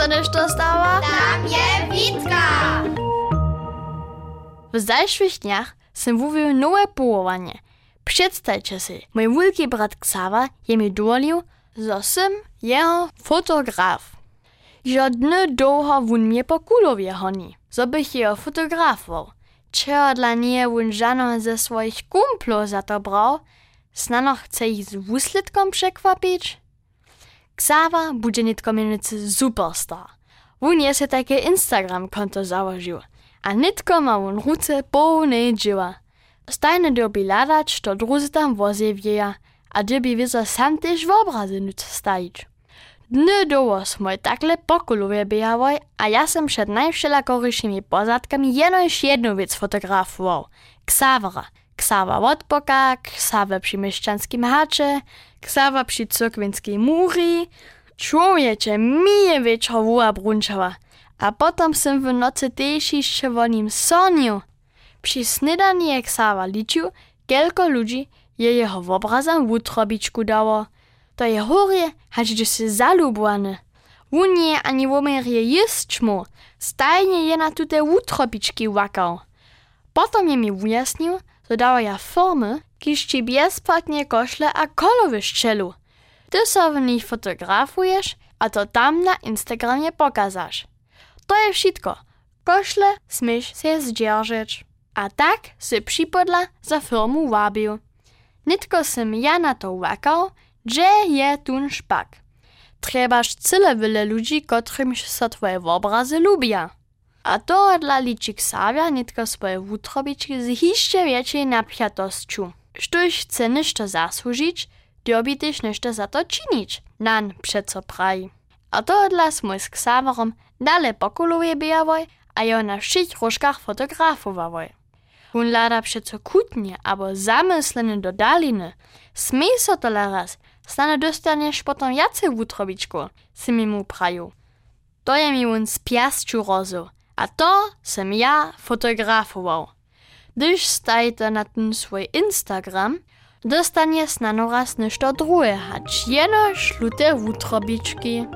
sa nešto stała? Tam je Witka! W zajszłych dniach sam mówił nowe połowanie. Przedstawcie si, mój wielki brat Xawa je mi dolił, że sam jeho fotograf. Że dny długo wun mnie po kulowie honi, żebych jeho fotografował. Czego dla nie wun żano ze swoich kumplów za to brał, snano chce ich z wuslitkom przekwapić? Xawa bude nitko mienicy superstar. Wun je se takie Instagram konto założył, a nitko ma wun ruce pełnej dzieła. Stajne dobi ladać, to druzy tam wieja, a dobi wizo sam też w obrazy nic stajić. Dny doło smoj takle pokolowie bijawoj, a ja sam przed najwszelakoryšnymi pozadkami jenoś jedną wiec fotografował. Ksawra. Ksawa od boka, ksawa przy mieszczanskim hacze, ksawa przy cyrkwinskiej muri. Człowiecze, mije wieczor wuła brunczała. A potem sam w nocy też jeszcze o nim sonił. Przy snydani jak Ksawa liczył, kielko ludzi je jeho obrazem w utrobiczku dało. To je horie, gdzie się zalubowany. Wun je ani womerie jest mu, stajnie je na tute utrobiczki łakał. Potem je mi wyjaśnił, że dała ja formy, kiż ci bezpłatnie koszle a kolowy szczelu. Ty so w nich fotografujesz, a to tam na Instagramie pokazasz. To je wszystko. Koszle smiesz się zdzierżyć. A tak se przypodla za firmu wabił. Nitko sem ja na to łakał, że je tun szpak. Trebaż cyle wiele ludzi, kotrymś so twoje obrazy lubia. A to dla liczy Ksawia nitko swoje wutrobiczki z jeszcze większej napiętością. Sztuś chce ništo zasłużyć, dobi też ništo za to czynić, nan przeco praji. A to dla smój z Ksawerom dalej pokoluje bijawoj, a jo na wszystkich różkach fotografowawoj. Hun lada przeco kutnie albo zamyslene do daliny. Smej so to raz, stane dostaniesz potem jace wutrobiczku, si mi mu praju. To je mi un z piasciu rozu, a to sem ja fotografował. Gdyż stajte na ten swój Instagram, dostaniesz na noraz nešto druhe, hać jeno szlute wutrobiczki.